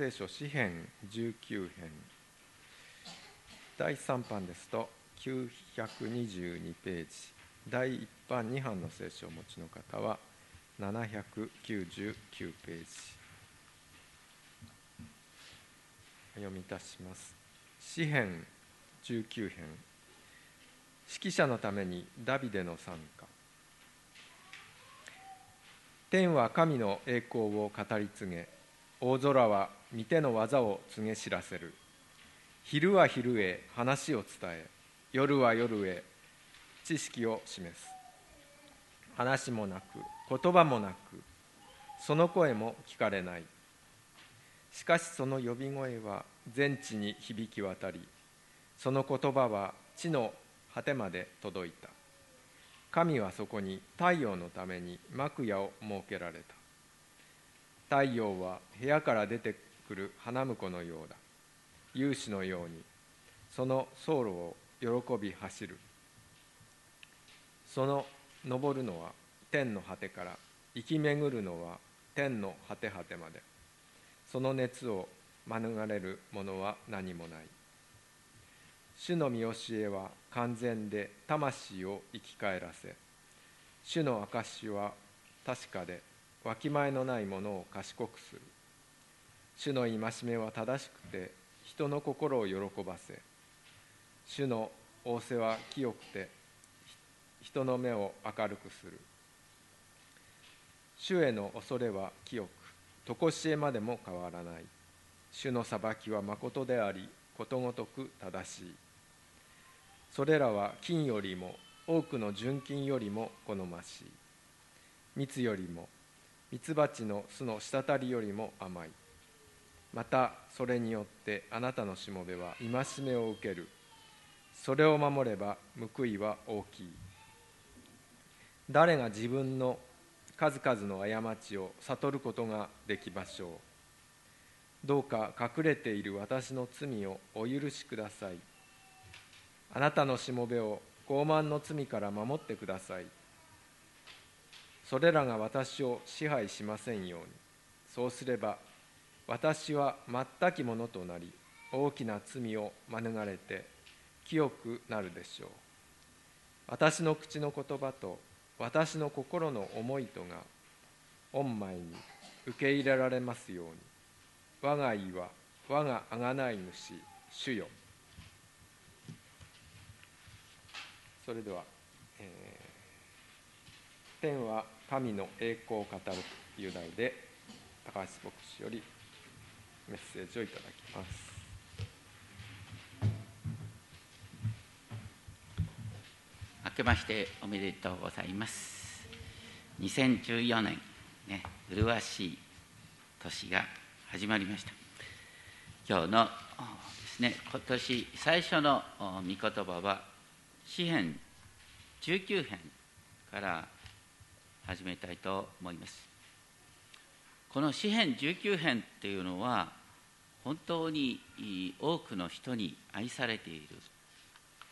聖書詩編19編。第3版ですと922ページ。第1版2版の聖書をお持ちの方は799ページ。読みいたします。詩編19編。指揮者のためにダビデの参加。天は神の栄光を語り継げ。大空は御手の技を告げ知らせる。昼は昼へ話を伝え夜は夜へ知識を示す。話もなく言葉もなくその声も聞かれない。しかしその呼び声は全地に響き渡りその言葉は地の果てまで届いた。神はそこに太陽のために幕屋を設けられた。太陽は部屋から出てくる花婿のようだ。勇士のようにその走路を喜び走る。その登るのは天の果てから生き巡るのは天の果て果てまで。その熱を免れるものは何もない。主の見教えは完全で魂を生き返らせ。主の証しは確かでわきまえのないものを賢くする。主の戒めは正しくて人の心を喜ばせ。主の仰せは清くて人の目を明るくする。主への恐れは清く常しえまでも変わらない。主の裁きは誠でありことごとく正しい。それらは金よりも多くの純金よりも好ましい。蜜よりも蜜蜂の巣の滴りよりも甘い。またそれによってあなたのしもべは戒めを受ける。それを守れば報いは大きい。誰が自分の数々の過ちを悟ることができましょう。どうか隠れている私の罪をお許しください。あなたのしもべを傲慢の罪から守ってください。それらが私を支配しませんように。そうすれば私は全きものとなり大きな罪を免れて清くなるでしょう。私の口の言葉と私の心の思いとが御前に受け入れられますように。我が意は我が贖い主主よ。それでは、えー、天は神の栄光を語るという題で高橋牧師よりメッセージをいただきます。明けましておめでとうございます。2014年ね麗しい年が始まりました。今日のですね今年最初の御言葉は詩編19編から始めたいと思います。この詩編19編っていうのは本当に多くの人に愛されている、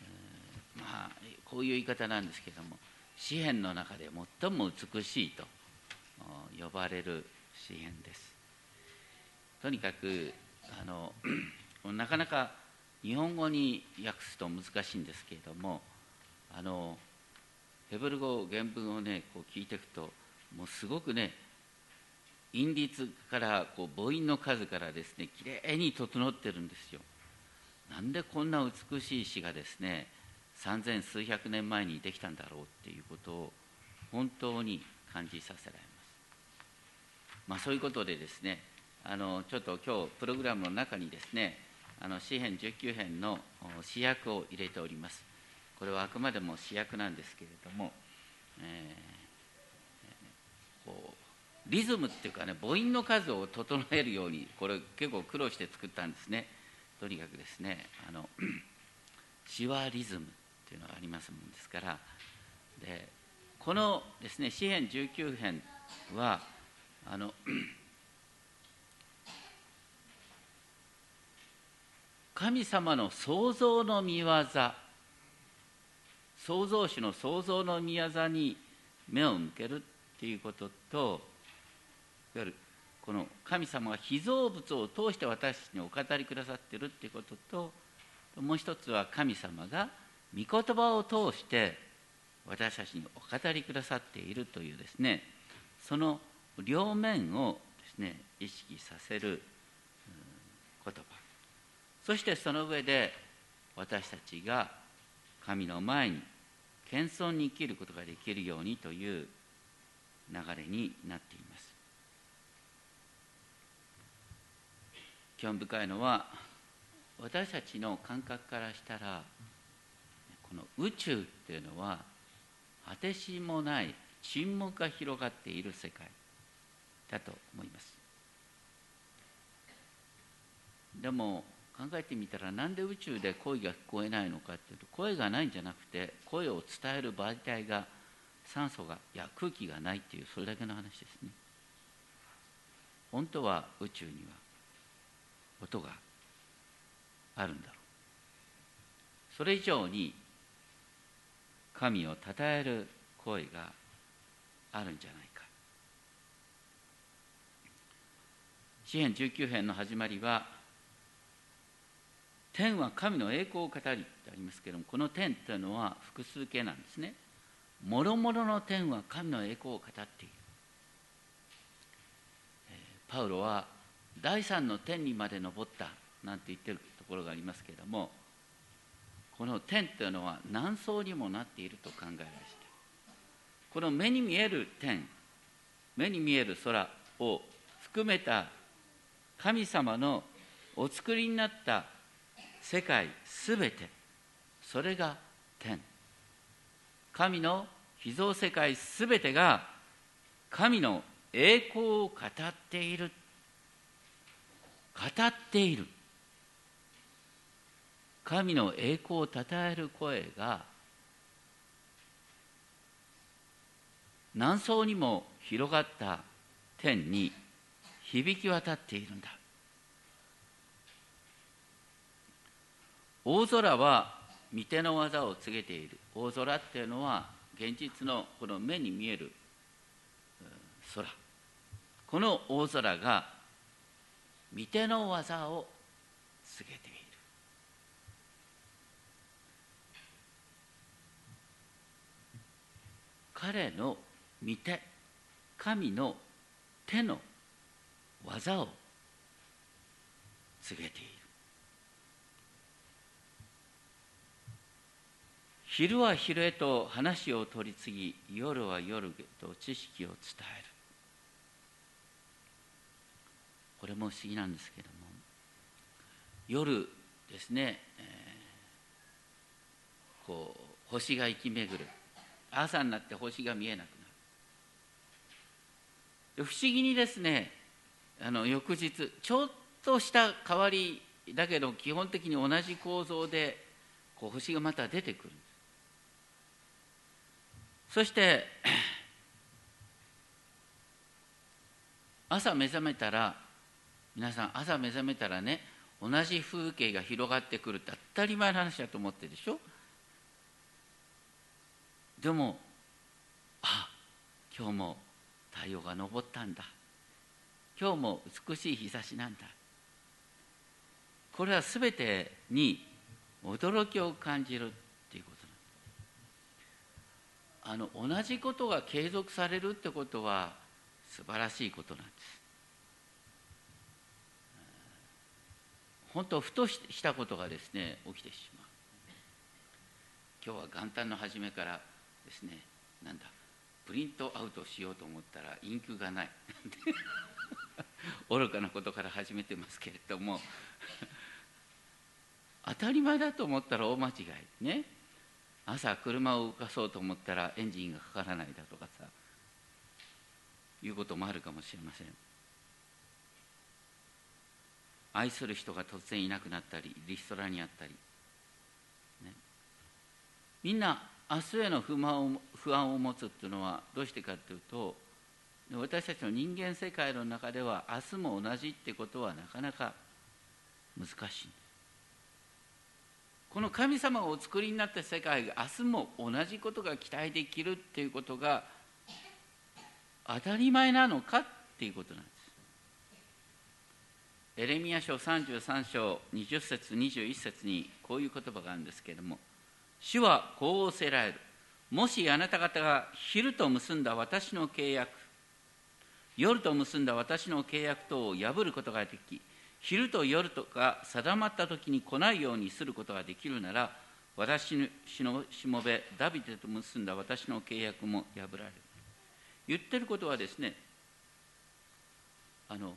えー、まあこういう言い方なんですけども詩篇の中で最も美しいと呼ばれる詩篇です。とにかくあの なかなか日本語に訳すと難しいんですけれどもあのヘブル語原文をねこう聞いていくともうすごくね韻律からこう母音の数からですねきれいに整ってるんですよ。なんでこんな美しい詩がですね三千数百年前にできたんだろうっていうことを本当に感じさせられます。まあそういうことでですねあのちょっと今日プログラムの中にですねあの詩編19編の詩訳を入れております。これはあくまでも詩訳なんですけれども、えー、リズムっていうかね母音の数を整えるようにこれ結構苦労して作ったんですね。とにかくですねあの シワリズムっていうのがありますもんですから。でこのですね詩編19編はあの 神様の創造の見業創造主の創造の見業に目を向けるっていうことといわゆるこの神様が被造物を通して私たちにお語りくださってるっていうことともう一つは神様が御言葉を通して私たちにお語りくださっているというですねその両面をですね意識させる言葉。そしてその上で私たちが神の前に謙遜に生きることができるようにという流れになっています。興味深いのは私たちの感覚からしたらこの宇宙っていうのは果てしもない沈黙が広がっている世界だと思います。でも考えてみたらなんで宇宙で声が聞こえないのかっていうと声がないんじゃなくて声を伝える媒体が酸素がいや空気がないっていうそれだけの話ですね。本当は宇宙には音があるんだろう。それ以上に神を称える声があるんじゃないか。詩篇19編の始まりは天は神の栄光を語りってありますけれどもこの天というのは複数形なんですね。もろもろの天は神の栄光を語っている。パウロは第三の天にまで登ったなんて言ってるところがありますけれどもこの天というのは何層にもなっていると考えられてこの目に見える天目に見える空を含めた神様のお作りになった世界すべてそれが天。神の秘蔵世界すべてが神の栄光を語っている語っている。神の栄光をたたえる声が何層にも広がった天に響き渡っているんだ。大空は御手の技を告げている。大空っていうのは現実のこの目に見える空。この大空が御手の技を告げている。彼の御手神の手の技を告げている。昼は昼へと話を取り次ぎ夜は夜へと知識を伝える。これも不思議なんですけども。夜ですね、えー、こう星が行き巡る。朝になって星が見えなくなる。不思議にですねあの翌日ちょっとした変わりだけど基本的に同じ構造でこう星がまた出てくるそして 朝目覚めたら皆さん朝目覚めたらね同じ風景が広がってくるって当たり前の話だと思ってるでしょ？でもあ今日も太陽が昇ったんだ。今日も美しい日差しなんだ。これは全てに驚きを感じるっていうことなあの同じことが継続されるってことは素晴らしいことなんです。本当ふとしたことがですね起きてしまう。今日は元旦の初めからですねなんだプリントアウトしようと思ったらインクがない。愚かなことから始めてますけれども。当たり前だと思ったら大間違い。ね。朝車を動かそうと思ったらエンジンがかからないだとかさ。いうこともあるかもしれません。愛する人が突然いなくなったりリストラにあったり、ね、みんな明日への不満を不安を持つっていうのはどうしてかっていうと私たちの人間世界の中では明日も同じってことはなかなか難しいこの神様がお作りになった世界が明日も同じことが期待できるっていうことが当たり前なのかっていうことなんです。エレミア書33章20節21節にこういう言葉があるんですけれども主はこう仰せられる。もしあなた方が昼と結んだ私の契約夜と結んだ私の契約等を破ることができ昼と夜とか定まった時に来ないようにすることができるなら私のしもべダビデと結んだ私の契約も破られる。言ってることはですねあの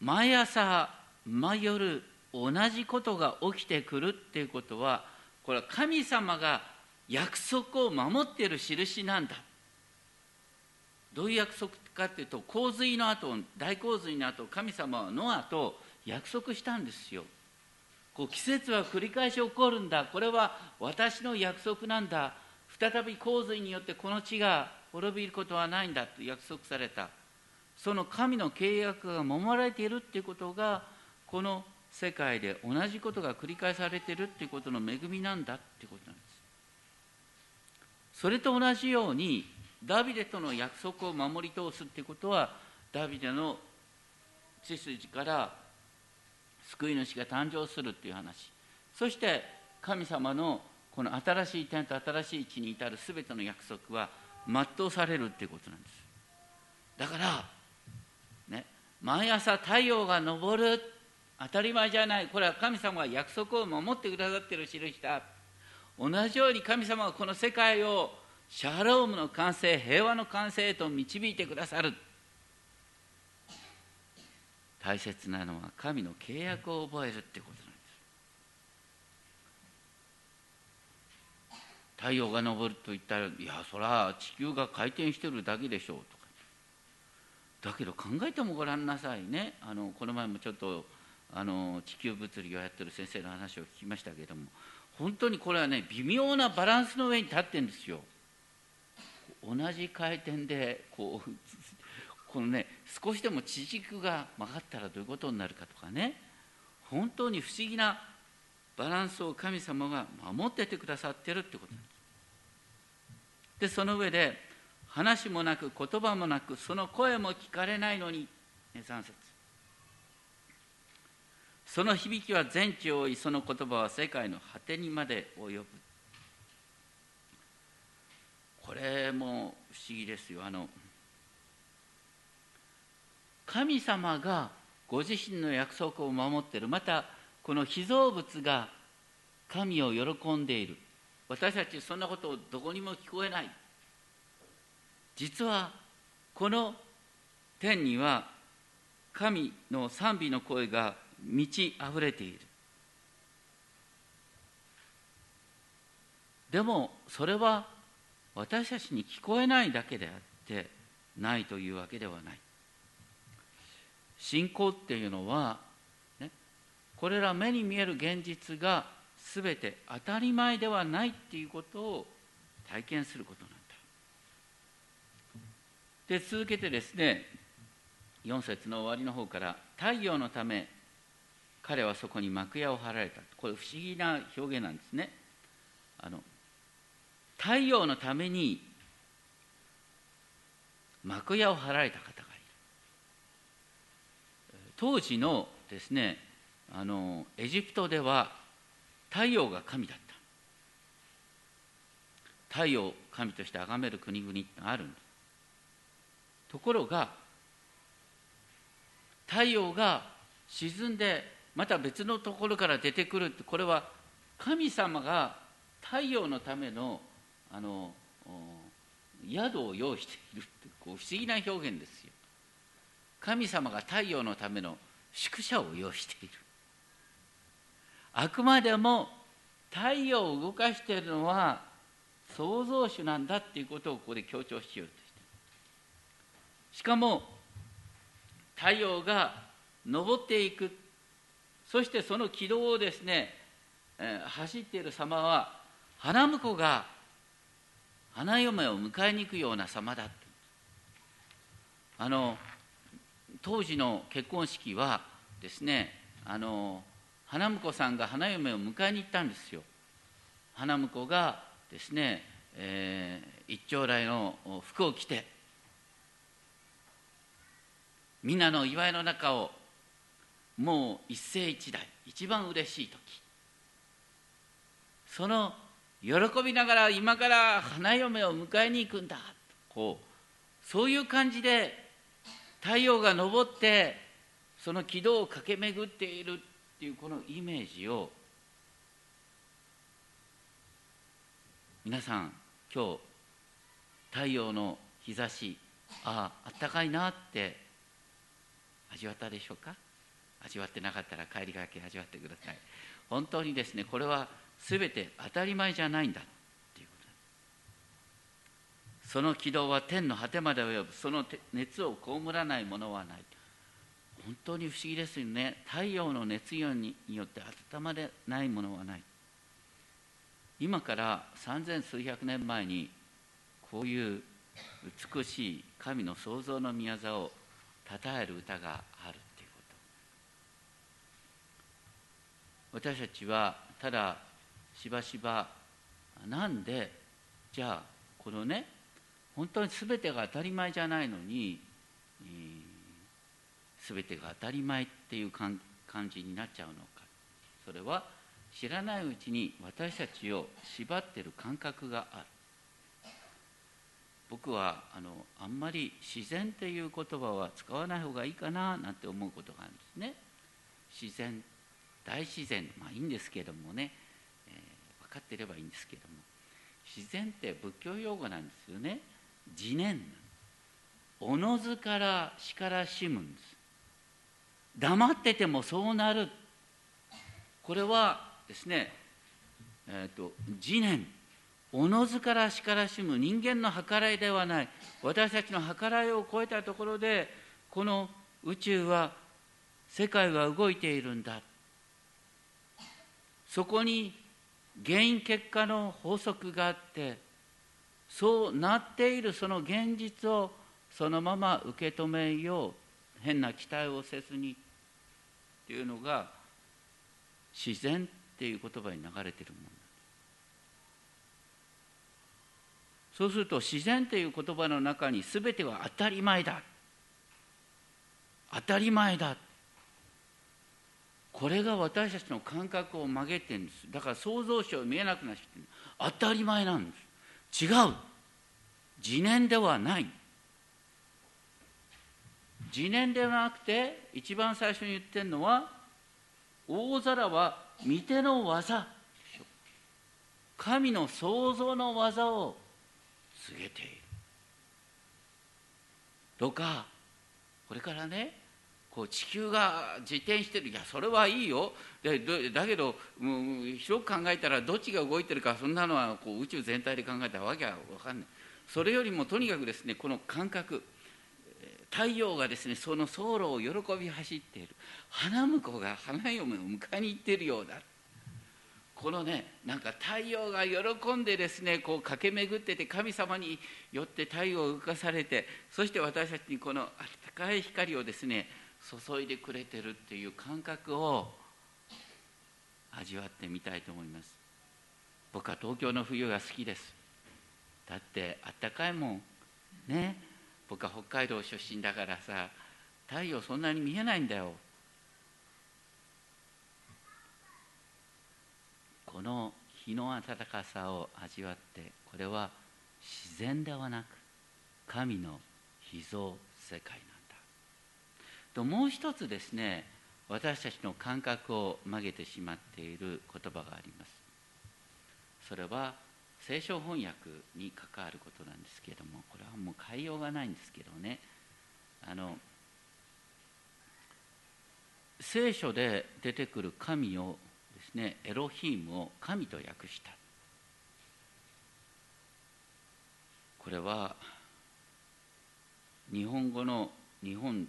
毎朝毎夜同じことが起きてくるっていうことはこれは神様が約束を守っている印なんだ。どういう約束かっていうと洪水の後大洪水の後神様はノアと約束したんですよ。こう季節は繰り返し起こるんだ。これは私の約束なんだ。再び洪水によってこの地が滅びることはないんだと約束された。その神の契約が守られているっていうことがこの世界で同じことが繰り返されているっていうことの恵みなんだっていうことなんです。それと同じようにダビデとの約束を守り通すっていうことはダビデの血筋から救い主が誕生するっていう話。そして神様のこの新しい点と新しい地に至る全ての約束は全うされるっていうことなんです。だから毎朝太陽が昇る。当たり前じゃない。これは神様が約束を守ってくださってる印だ。同じように神様がこの世界をシャロームの完成平和の完成へと導いてくださる。大切なのは神の契約を覚えるってことなんです。太陽が昇ると言ったらいやそら地球が回転してるだけでしょうと。だけど考えてもごらんなさいね。あのこの前もちょっとあの地球物理をやってる先生の話を聞きましたけども本当にこれはね微妙なバランスの上に立ってるんですよ。同じ回転でこう このね少しでも地軸が曲がったらどういうことになるかとかね。本当に不思議なバランスを神様が守っててくださってるってこと。なんですでその上で話もなく言葉もなくその声も聞かれないのに3節。その響きは全地を追いその言葉は世界の果てにまで及ぶ。これも不思議ですよ。あの神様がご自身の約束を守っている。またこの被造物が神を喜んでいる。私たちそんなことをどこにも聞こえない。実はこの天には神の賛美の声が満ち溢れている。でもそれは私たちに聞こえないだけであってないというわけではない。信仰っていうのは、ね、これら目に見える現実が全て当たり前ではないっていうことを体験すること。で続けてですね4節の終わりの方から「太陽のため彼はそこに幕屋を張られた」これ不思議な表現なんですね。あの太陽のために幕屋を張られた方がいる。当時のですねあのエジプトでは太陽が神だった。太陽を神として崇める国々があるんですところが太陽が沈んでまた別のところから出てくるってこれは神様が太陽のためのあの宿を用意しているってこう不思議な表現ですよ。神様が太陽のための宿舎を用意している。あくまでも太陽を動かしているのは創造主なんだっていうことをここで強調しようと。しかも太陽が昇っていく。そしてその軌道をですね、えー、走っている様は花婿が花嫁を迎えに行くような様だあの当時の結婚式はですねあの花婿さんが花嫁を迎えに行ったんですよ。花婿がですね、えー、一丁来の服を着て。みんなの祝いの中をもう一世一代一番嬉しい時。その喜びながら今から花嫁を迎えに行くんだ。こうそういう感じで太陽が昇ってその軌道を駆け巡っているっていうこのイメージを皆さん今日太陽の日差しあああったかいなって味わったでしょうか？味わってなかったら帰りがけ味わってください。本当にですねこれは全て当たり前じゃないんだ。っていうこと。その軌道は天の果てまで及ぶ。その熱を被らないものはない。本当に不思議ですよね。太陽の熱量によって温まれないものはない。今から三千数百年前にこういう美しい神の創造の宮座を称える歌があるっていうこと。私たちはただしばしばなんでじゃあこのね本当に全てが当たり前じゃないのに、えー、全てが当たり前っていう感じになっちゃうのか。それは知らないうちに私たちを縛ってる感覚がある。僕はあのあんまり自然っていう言葉は使わない方がいいかななんて思うことがあるんですね。自然大自然まあいいんですけどもね、えー、分かってればいいんですけども。自然って仏教用語なんですよね。自然おのずからしからしむんです。黙っててもそうなる。これはですね、えーと、自念。おのずからしからしむ人間の計らいではない。私たちの計らいを超えたところでこの宇宙は世界は動いているんだ。そこに原因結果の法則があってそうなっているその現実をそのまま受け止めよう。変な期待をせずに。っていうのが自然っていう言葉に流れてるもの。そうすると自然という言葉の中に全ては当たり前だ。当たり前だ。これが私たちの感覚を曲げてるんです。だから創造主を見えなくなって当たり前なんです。違う。自念ではない。自念ではなくて一番最初に言ってるのは大空は御手の技。神の創造の技を告げて。いるどうかこれからねこう地球が自転してる。いやそれはいいよ。だけどもう広く考えたらどっちが動いてるかそんなのはこう宇宙全体で考えたわけは分かんない。それよりもとにかくですねこの感覚。太陽がですねその走路を喜び走っている。花婿が花嫁を迎えに行っているようだ。このねなんか太陽が喜んでですねこう駆け巡ってて神様によって太陽を動かされてそして私たちにこの温かい光をですね注いでくれてるっていう感覚を味わってみたいと思います。僕は東京の冬が好きです。だってあったかいもん。ね。僕は北海道出身だからさ太陽そんなに見えないんだよ。この日の暖かさを味わってこれは自然ではなく神の秘蔵世界なんだ。ともう一つですね私たちの感覚を曲げてしまっている言葉があります。それは聖書翻訳に関わることなんですけれどもこれはもう変えようがないんですけどね。あの聖書で出てくる神をですねエロヒームを神と訳した。これは日本語の日本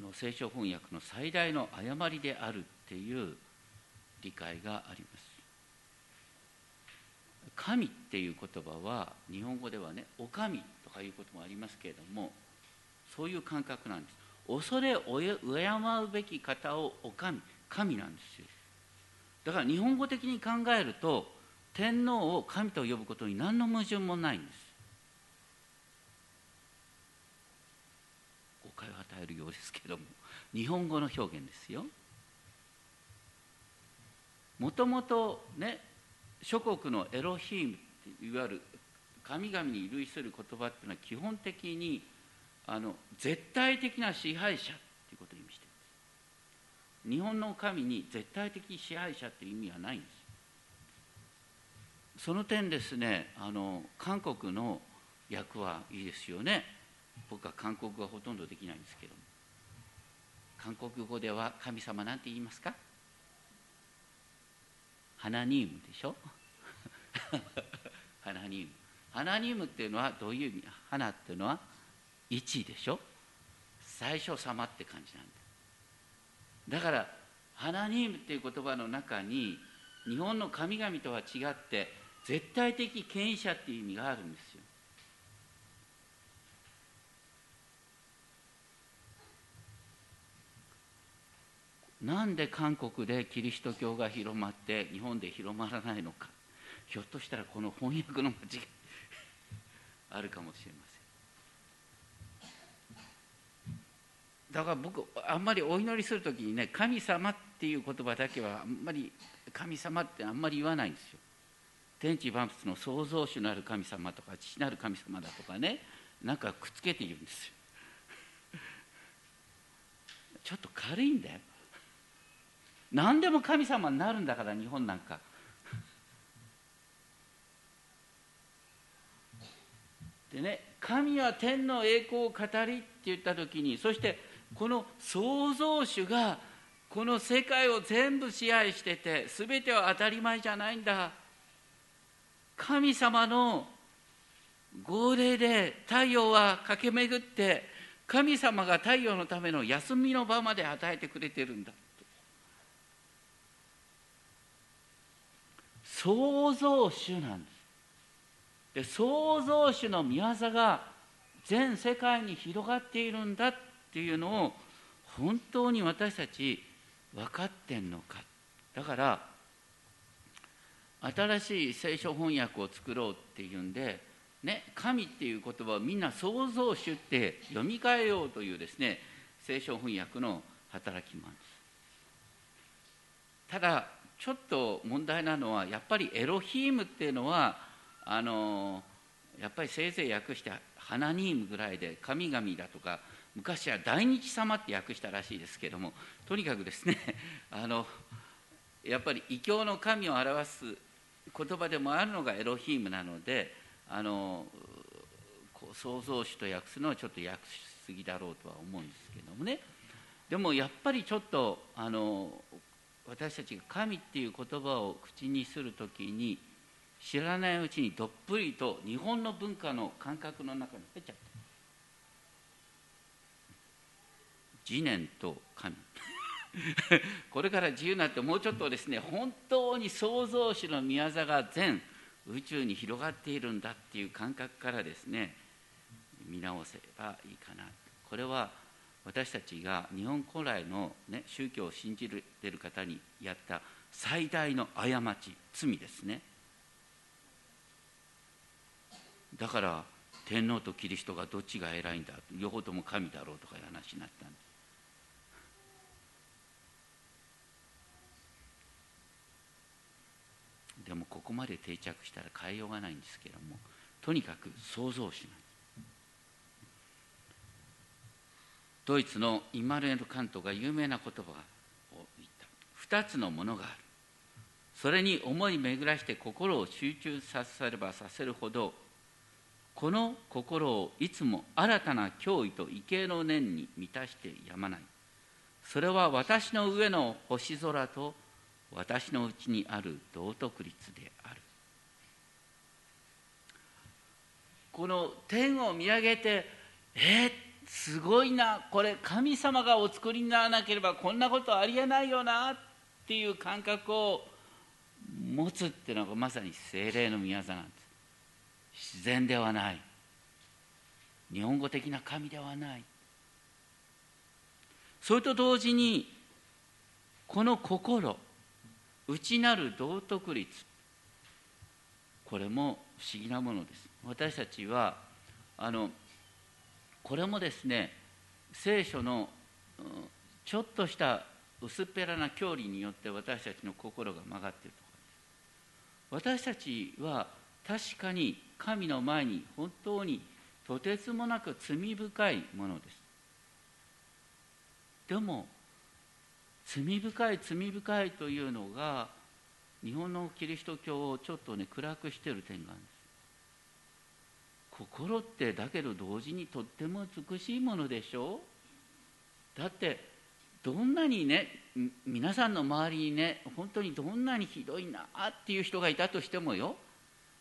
の聖書翻訳の最大の誤りであるっていう理解があります。神っていう言葉は日本語ではねお神とかいうこともありますけれどもそういう感覚なんです。恐れ敬うべき方をお神神なんですよ。だから日本語的に考えると天皇を神と呼ぶことに何の矛盾もないんです。誤解を与えるようですけども日本語の表現ですよ。もともとね諸国のエロヒームいわゆる神々に類する言葉っていうのは基本的にあの絶対的な支配者っていうことを意味してるんです日本の神に絶対的支配者っていう意味はないんです。その点ですねあの韓国の訳はいいですよね。僕は韓国語はほとんどできないんですけど韓国語では神様なんて言いますか？ハナニームでしょ？ハナニームハナニームっていうのはどういう意味？花っていうのは1でしょ？最初様って感じなんだだからハナニームっていう言葉の中に日本の神々とは違って絶対的権威者っていう意味があるんですよ。なんで韓国でキリスト教が広まって日本で広まらないのか。ひょっとしたらこの翻訳の間違いあるかもしれませんだから僕あんまりお祈りする時にね神様っていう言葉だけはあんまり神様ってあんまり言わないんですよ。天地万物の創造主なる神様とか父なる神様だとかねなんかくっつけて言うんですよ。ちょっと軽いんだよ。何でも神様になるんだから日本なんか。でね神は天の栄光を語りって言った時にそしてこの創造主がこの世界を全部支配してて全ては当たり前じゃないんだ。神様の号令で太陽は駆け巡って神様が太陽のための休みの場まで与えてくれてるんだ。創造主なんです。で創造主の御業が全世界に広がっているんだっていうのを本当に私たち分かってんのか。だから新しい聖書翻訳を作ろうっていうんで、ね、神っていう言葉をみんな創造主って読み替えようというですね聖書翻訳の働きもあるんです。ただちょっと問題なのはやっぱりエロヒームっていうのはあのやっぱりせいぜい訳してハナニームぐらいで神々だとか昔は大日様って訳したらしいですけどもとにかくですね あのやっぱり異教の神を表す言葉でもあるのがエロヒームなのであの創造主と訳すのはちょっと訳しすぎだろうとは思うんですけどもね。でもやっぱりちょっとあの私たちが神っていう言葉を口にする時に知らないうちにどっぷりと日本の文化の感覚の中に入っちゃった。次年と神。これから自由になってもうちょっとですね本当に創造主の宮座が全宇宙に広がっているんだっていう感覚からですね見直せばいいかな。これは私たちが日本古来の、ね、宗教を信じてる方にやった最大の過ち罪ですね。だから天皇とキリストがどっちが偉いんだ両方とも神だろうとかいう話になったんで。すでもここまで定着したら変えようがないんですけどもとにかく創造主なんです。ドイツのイマルエル・カントが有名な言葉を言った。2つのものがある。それに思い巡らして心を集中させればさせるほどこの心をいつも新たな脅威と畏敬の念に満たしてやまない。それは私の上の星空と私のうちにある道徳律である。この天を見上げてえー、すごいなこれ神様がお作りにならなければこんなことありえないよなっていう感覚を持つっていうのがまさに精霊の宮座なんです。自然ではない。日本語的な神ではない。それと同時にこの心内なる道徳律。これも不思議なものです。私たちはあのこれもですね聖書のちょっとした薄っぺらな教理によって私たちの心が曲がっているところです。私たちは確かに神の前に本当にとてつもなく罪深いものです。でも罪深い罪深いというのが日本のキリスト教をちょっとね暗くしてる点があるんです。心ってだけど同時にとっても美しいものでしょ？うだってどんなにね皆さんの周りにね本当にどんなにひどいなっていう人がいたとしてもよ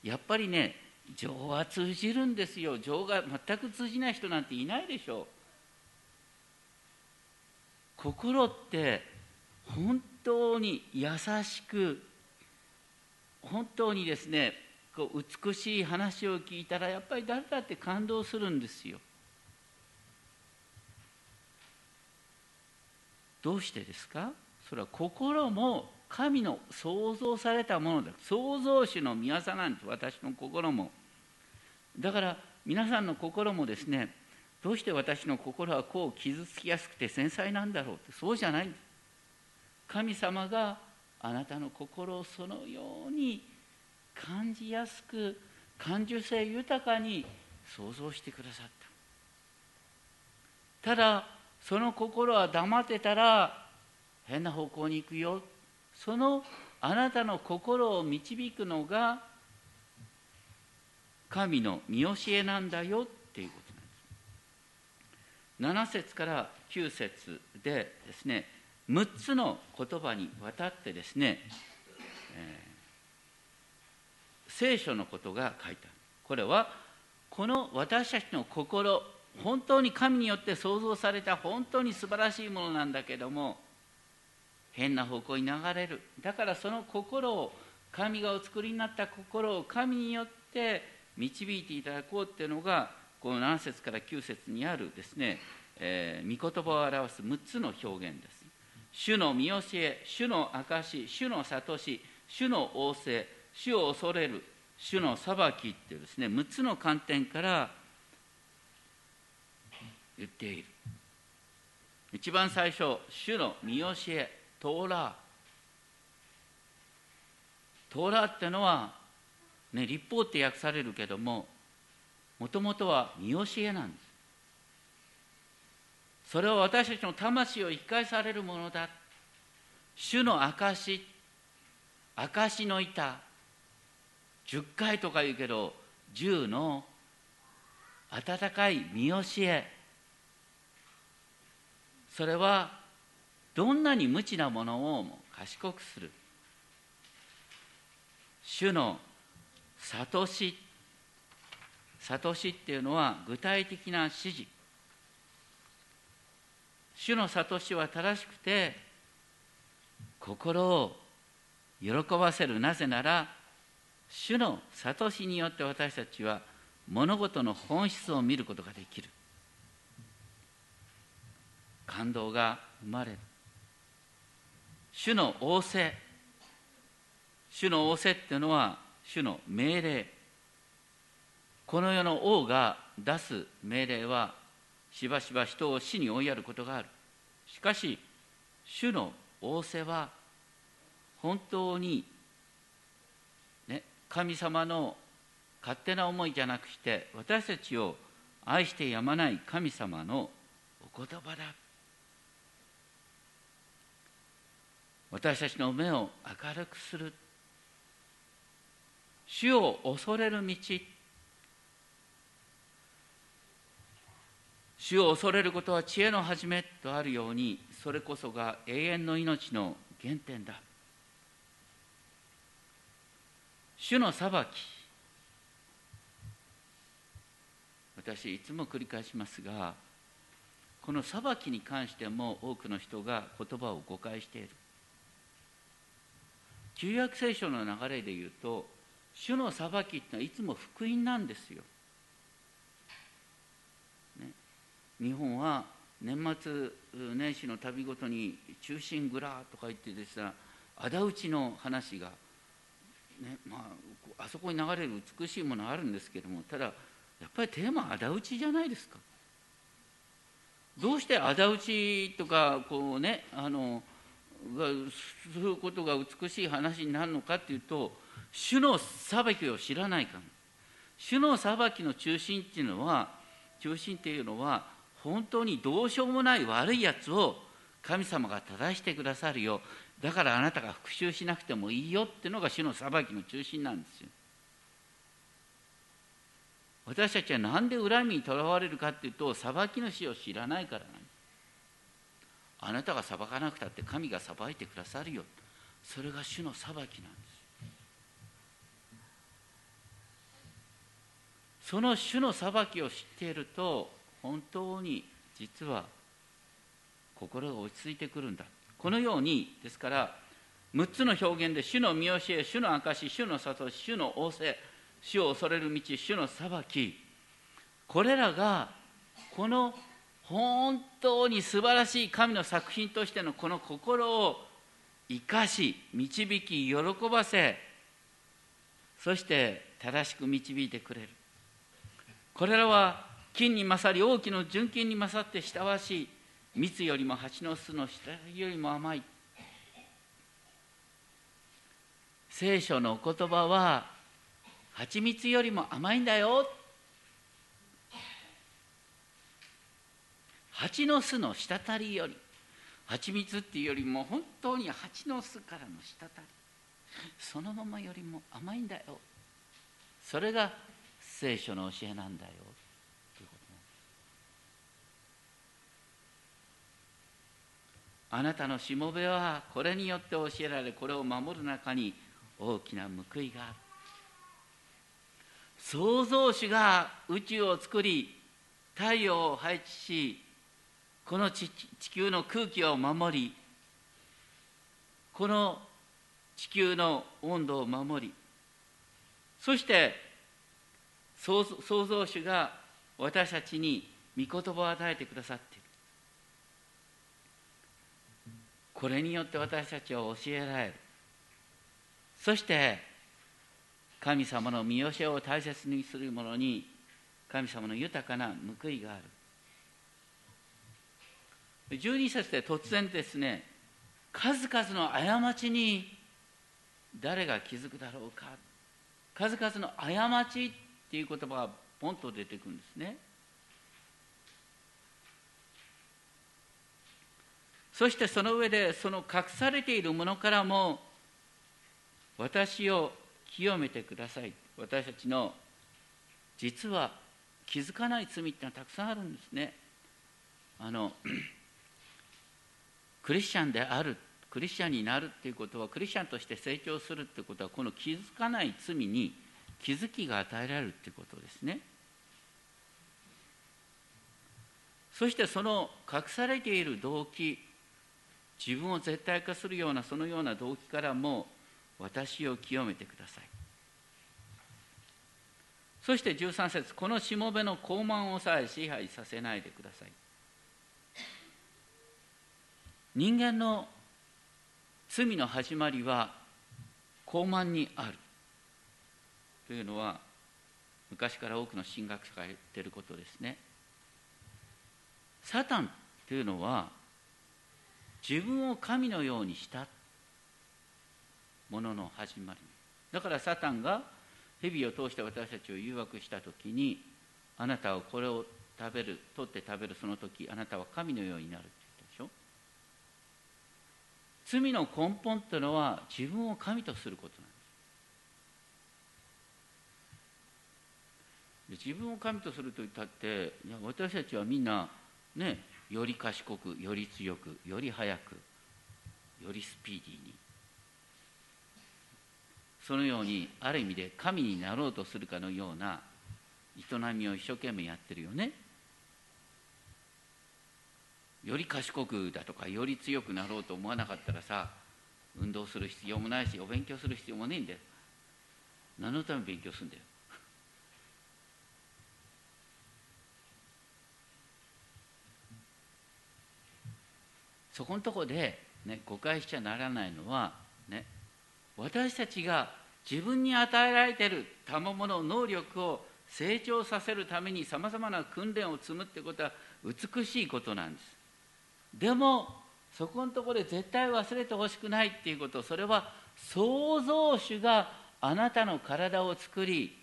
やっぱりね情は通じるんですよ。情が全く通じない人なんていないでしょ。う心って本当に優しく本当にですねこう美しい話を聞いたらやっぱり誰だって感動するんですよ。どうしてですか？それは心も神の創造されたものだ。創造主の御業なんです私の心も。だから皆さんの心もですねどうして私の心はこう傷つきやすくて繊細なんだろうって。そうじゃないんです。神様があなたの心をそのように感じやすく感受性豊かに想像してくださった。ただその心は黙ってたら変な方向に行くよ。そのあなたの心を導くのが神の見教えなんだよ。っていうことなんです。7節から9節でですね6つの言葉にわたってですね、えー、聖書のことが書いてある。これはこの私たちの心本当に神によって創造された本当に素晴らしいものなんだけども変な方向に流れる。だからその心を神がお作りになった心を神によって導いていただこうっていうのがこの7節から9節にあるですね、えー、御言葉を表す6つの表現です。主の見教え主の証主の悟し主の仰せ主を恐れる主の裁きっていうですね6つの観点から言っている。一番最初主の見教えトーラトーラってのは、ね、立法って訳されるけどももともとは見教えなんです。それは私たちの魂を生き返されるものだ。主の証証の板。10回とか言うけど10の温かい見教え。それはどんなに無知なものをも賢くする。主の悟し。悟しっていうのは具体的な指示。主の悟しは正しくて心を喜ばせる。なぜなら主の悟しによって私たちは物事の本質を見ることができる。感動が生まれる。主の仰せ。主の仰せっていうのは主の命令。この世の王が出す命令はしばしば人を死に追いやることがある。しかし主の仰せは本当に、ね、神様の勝手な思いじゃなくして私たちを愛してやまない神様のお言葉だ。私たちの目を明るくする。主を恐れる道。主を恐れることは知恵の始めとあるようにそれこそが永遠の命の原点だ。主の裁き。私いつも繰り返しますがこの裁きに関しても多くの人が言葉を誤解している。旧約聖書の流れで言うと主の裁きっていうのはいつも福音なんですよ。ね、日本は年末年始の旅ごとに「中心蔵」とか言ってですね仇討ちの話が、ねまあ、あそこに流れる美しいものあるんですけどもただやっぱりテーマは仇討ちじゃないですか。どうして仇討ちとかこうねあのがすることが美しい話になるのかっていうと主の裁きを知らないから主の裁きの中心っていうのは中心っていうのは本当にどうしようもない悪いやつを神様が正してくださるよ。だからあなたが復讐しなくてもいいよっていうのが主の裁きの中心なんですよ。私たちは何で恨みにとらわれるかっていうと裁き主を知らないからなんです。あなたが裁かなくたって神が裁いてくださるよ。それが主の裁きなんです。その主の裁きを知っていると本当に実は心が落ち着いてくるんだ。このようにですから6つの表現で主の見教え主の証主の悟し主の仰せ主を恐れる道主の裁きこれらがこの本当に素晴らしい神の作品としてのこの心を生かし導き喜ばせそして正しく導いてくれる。これらは金に勝り大きの純金に勝って親わしい蜜よりも蜂の巣の下よりも甘い。聖書のお言葉は蜂蜜よりも甘いんだよ。蜂の巣の滴りより蜂蜜っていうよりも本当に蜂の巣からの滴り。そのままよりも甘いんだよ。それが聖書の教えなんだよということあなたのしもべはこれによって教えられこれを守る中に大きな報いが。ある創造主が宇宙を作り太陽を配置しこの地球の空気を守りこの地球の温度を守りそして創造主が私たちに御言葉を与えてくださっているこれによって私たちは教えられる。そして神様の見教えを大切にする者に神様の豊かな報いがある。12節で突然ですね数々の過ちに誰が気づくだろうか。数々の過ちっていう言葉がポンと出てくるんですね。そしてその上でその隠されているものからも私を清めてください。私たちの実は気づかない罪ってのはたくさんあるんですね。あの クリスチャンであるクリスチャンになるっていうことはクリスチャンとして成長するっていうことはこの気づかない罪に気づきが与えられるっていうことですね。そしてその隠されている動機自分を絶対化するようなそのような動機からも私を清めてください。そして13節このしもべの傲慢をさえ支配させないでください。人間の罪の始まりは傲慢にある。というのは昔から多くの神学者が言ってることですね。サタンというのは自分を神のようにしたものの始まり。だからサタンが蛇を通して私たちを誘惑した時にあなたはこれを食べる取って食べるその時あなたは神のようになるって言ったでしょ。罪の根本ってのは自分を神とすることなんです。自分を神とすると言ったっていや私たちはみんなねより賢くより強くより速くよりスピーディーに。そのようにある意味で神になろうとするかのような営みを一生懸命やってるよね。より賢くだとかより強くなろうと思わなかったらさ運動する必要もないしお勉強する必要もねえんだよ。何のために勉強するんだよ。そこのとこで、ね、誤解しちゃならないのは、ね、私たちが自分に与えられている賜物能力を成長させるためにさまざまな訓練を積むってことは美しいことなんです。でもそこのとこで絶対忘れてほしくないっていうことそれは創造主があなたの体を作り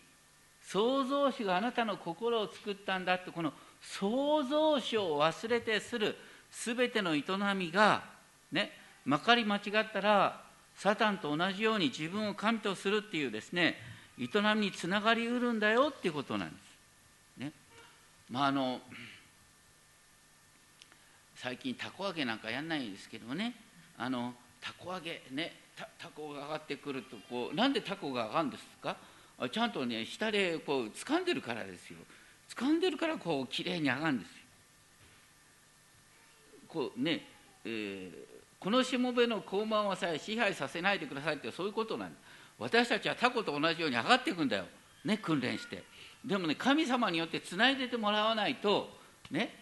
創造主があなたの心を作ったんだってこの創造主を忘れてする全ての営みがねまかり間違ったらサタンと同じように自分を神とするっていうですね営みにつながりうるんだよっていうことなんです。ね、まああの最近たこ揚げなんかやんないですけどねあのたこ揚げねたタコが上がってくるとこうなんでタコが上がるんですか？ちゃんとね下でこう掴んでるからですよ。掴んでるからこうきれいに上がるんですよ。こうね、えー、このしもべの高慢はさえ支配させないでくださいってそういうことなんです私たちはタコと同じように上がっていくんだよ。ね訓練して。でもね神様によってつないでてもらわないとね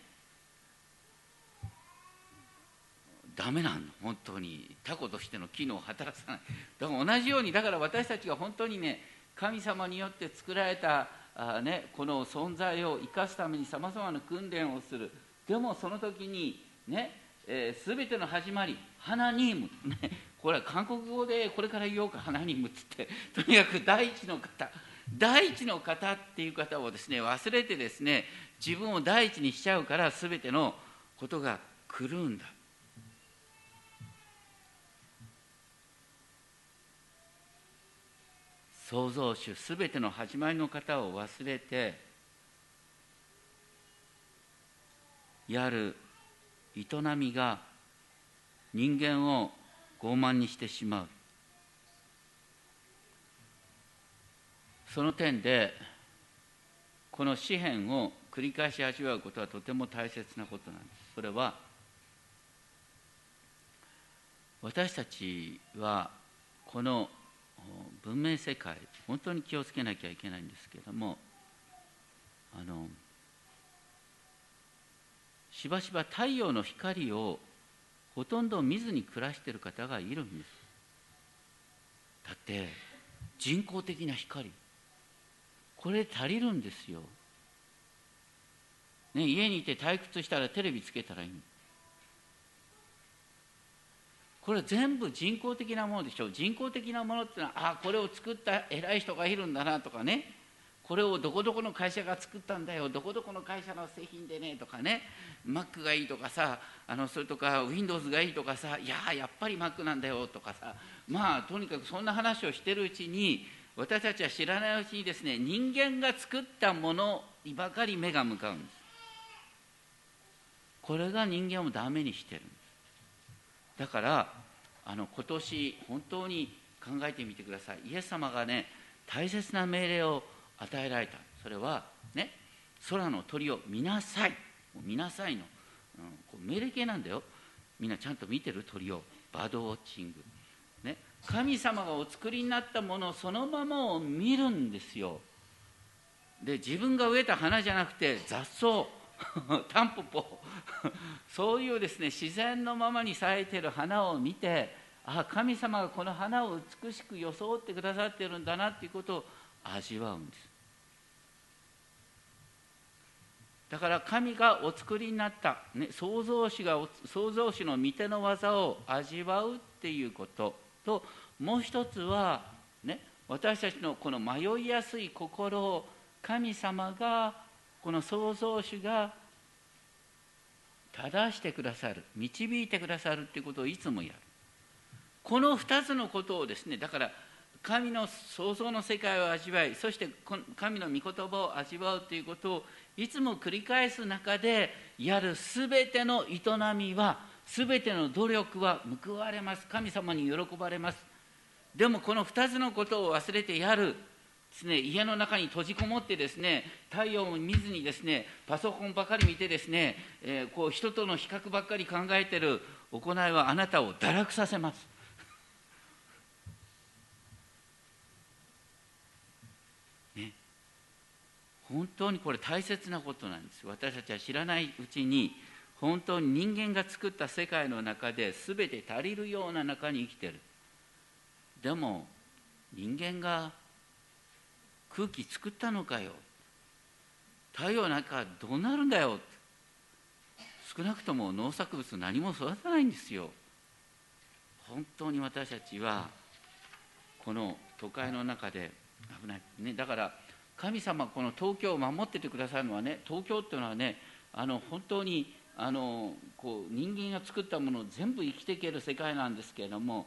ダメなの本当に。タコとしての機能を働かない。だから同じようにだから私たちが本当にね神様によって作られたあ、ね、この存在を生かすためにさまざまな訓練をする。でもその時にね、えー、全ての始まり花ニーム、ね、これは韓国語でこれから言おうか花ニームっつってとにかく第一の方第一の方っていう方をですね忘れてですね自分を第一にしちゃうから全てのことが狂うんだ。創造主すべての始まりの方を忘れてやる営みが人間を傲慢にしてしまう。その点でこの詩篇を繰り返し味わうことはとても大切なことなんです。それは私たちはこの文明世界本当に気をつけなきゃいけないんですけれどもあのしばしば太陽の光をほとんど見ずに暮らしている方がいるんです。だって人工的な光。これ足りるんですよ、ね、家にいて退屈したらテレビつけたらいいこれ全部人工的なものでしょ。う人工的なものっていうのはああこれを作った偉い人がいるんだなとかね。これをどこどこの会社が作ったんだよどこどこの会社の製品でねとかね Mac がいいとかさあのそれとか Windows がいいとかさいややっぱり Mac なんだよとかさまあとにかくそんな話をしてるうちに私たちは知らないうちにですね人間が作ったものにばかり目が向かうんです。これが人間をダメにしてるんです。だからあの今年本当に考えてみてください。イエス様がね大切な命令を与えられた。それはね空の鳥を見なさい。見なさいの、うん、こう命令形なんだよ。みんなちゃんと見てる？鳥を。バードウォッチング、ね、神様がお作りになったものそのままを見るんですよ。で自分が植えた花じゃなくて雑草。タンポポ。そういうですね自然のままに咲いてる花を見てああ神様がこの花を美しく装ってくださってるんだなっていうことを味わうんです。だから神がお作りになった、ね、創造主が創造主の御手の技を味わうっていうことともう一つは、ね、私たちのこの迷いやすい心を神様がこの創造主が正してくださる導いてくださるっていうことをいつもやる。この2つのことをですねだから神の創造の世界を味わいそして神の御言葉を味わうということをいつも繰り返す中でやる全ての営みは全ての努力は報われます。神様に喜ばれます。でもこの2つのことを忘れてやる。ですね、家の中に閉じこもってですね太陽を見ずにですねパソコンばかり見てですね、えー、こう人との比較ばっかり考えてる行いはあなたを堕落させます。本当にこれ大切なことなんです。私たちは知らないうちに本当に人間が作った世界の中で全て足りるような中に生きてる。でも人間が空気作ったのかよ。太陽なんかどうなるんだよ。少なくとも農作物何も育たないんですよ。本当に私たちはこの都会の中で危ない、ね、だから神様この東京を守っててくださるのはね東京っていうのはねあの本当にあのこう人間が作ったものを全部生きていける世界なんですけれども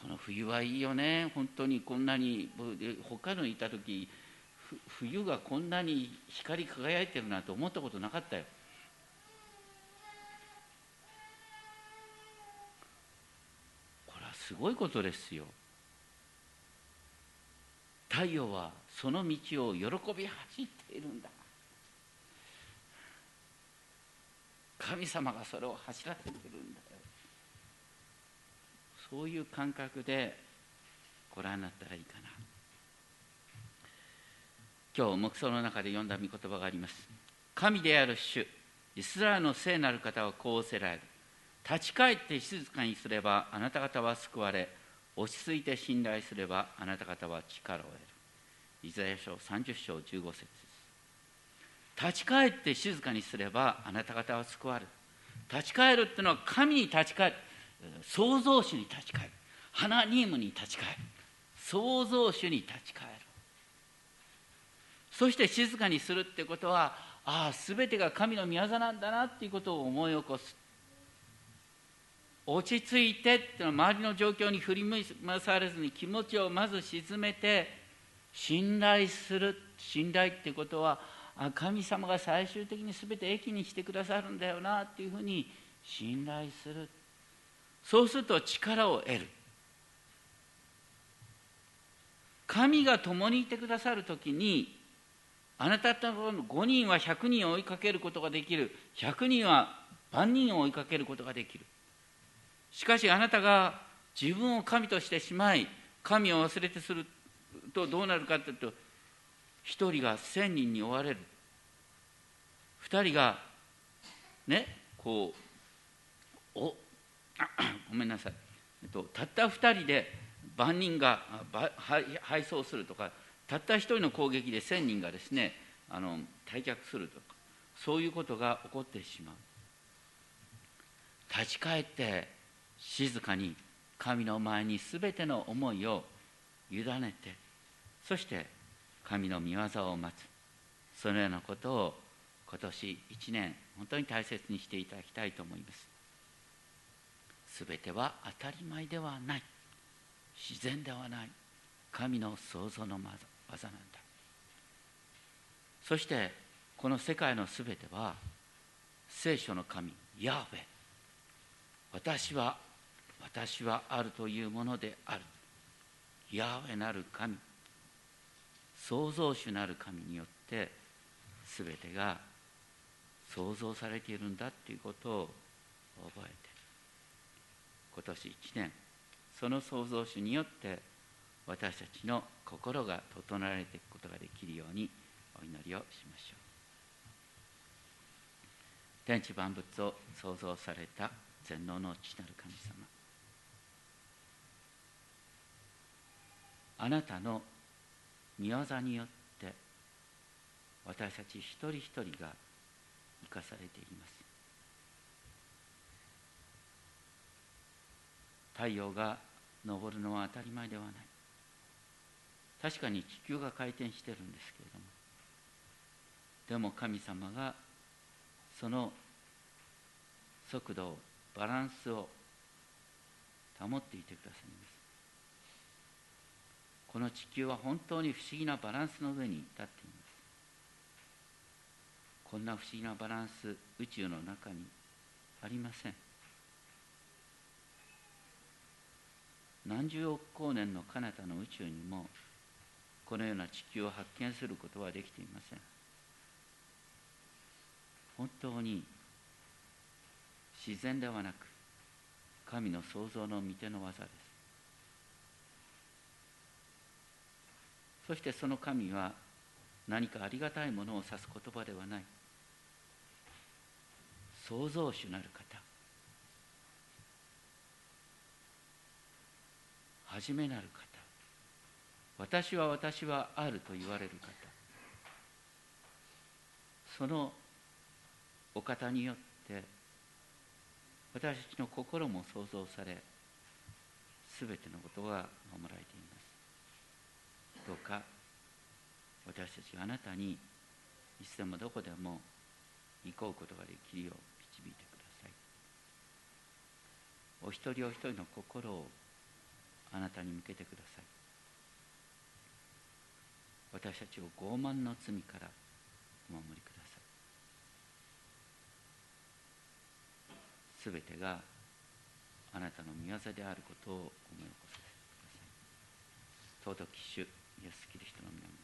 この冬はいいよね。本当にこんなに他のいた時冬がこんなに光り輝いてるなんて思ったことなかったよ。これはすごいことですよ。太陽はその道を喜び走っているんだ。神様がそれを走らせてるんだよ。そういう感覚でご覧になったらいいかな。今日黙想の中で読んだ御言葉があります。神である主イスラエルの聖なる方はこうおせられる立ち返って静かにすればあなた方は救われ落ち着いて信頼すればあなた方は力を得る。イザヤ書30章15節。です立ち返って静かにすればあなた方は救われる。立ち返るっていうのは神に立ち返る。創造主に立ち返る。花ニームに立ち返る。創造主に立ち返る。そして静かにするってことはああ全てが神の御業なんだなっていうことを思い起こす。落ち着いてっていうのは周りの状況に振り回されずに気持ちをまず沈めて信頼する信頼ってことは神様が最終的に全て益にしてくださるんだよなっていうふうに信頼する。そうすると力を得る。神が共にいてくださる時にあなたとの5人は100人を追いかけることができる。100人は万人を追いかけることができる。しかしあなたが自分を神としてしまい神を忘れてする。とどうなるかというと1人が1000人に追われる。2人がねこうお ごめんなさい、えっと、たった2人で万人が敗走するとかたった1人の攻撃で1000人がですねあの退却するとかそういうことが起こってしまう。立ち返って静かに神の前に全ての思いを委ねてそして神の御業を待つ。そのようなことを今年1年本当に大切にしていただきたいと思います。全ては当たり前ではない。自然ではない。神の創造の技なんだ。そしてこの世界の全ては聖書の神ヤーウェ私は私はあるというものである。ヤーウェなる神。創造主なる神によって全てが創造されているんだということを覚えて今年1年その創造主によって私たちの心が整えていくことができるようにお祈りをしましょう。天地万物を創造された全能の父なる神様。あなたの御業によって私たち一人一人が生かされています。太陽が昇るのは当たり前ではない。確かに地球が回転してるんですけれども。でも神様がその速度をバランスを保っていてくださいます。この地球は本当に不思議なバランスの上に立っています。こんな不思議なバランス宇宙の中にありません。何十億光年の彼方の宇宙にもこのような地球を発見することはできていません。本当に自然ではなく神の創造の御手の技です。そしてその神は何かありがたいものを指す言葉ではない。創造主なる方。初めなる方。私は私はあると言われる方。そのお方によって私たちの心も創造されすべてのことが守られています。どうか私たちがあなたにいつでもどこでも行こうことができるよう導いてください。お一人お一人の心をあなたに向けてください。私たちを傲慢の罪からお守りください。すべてがあなたの御業であることを思い起こさせてください。尊き主イエス・キリストの皆に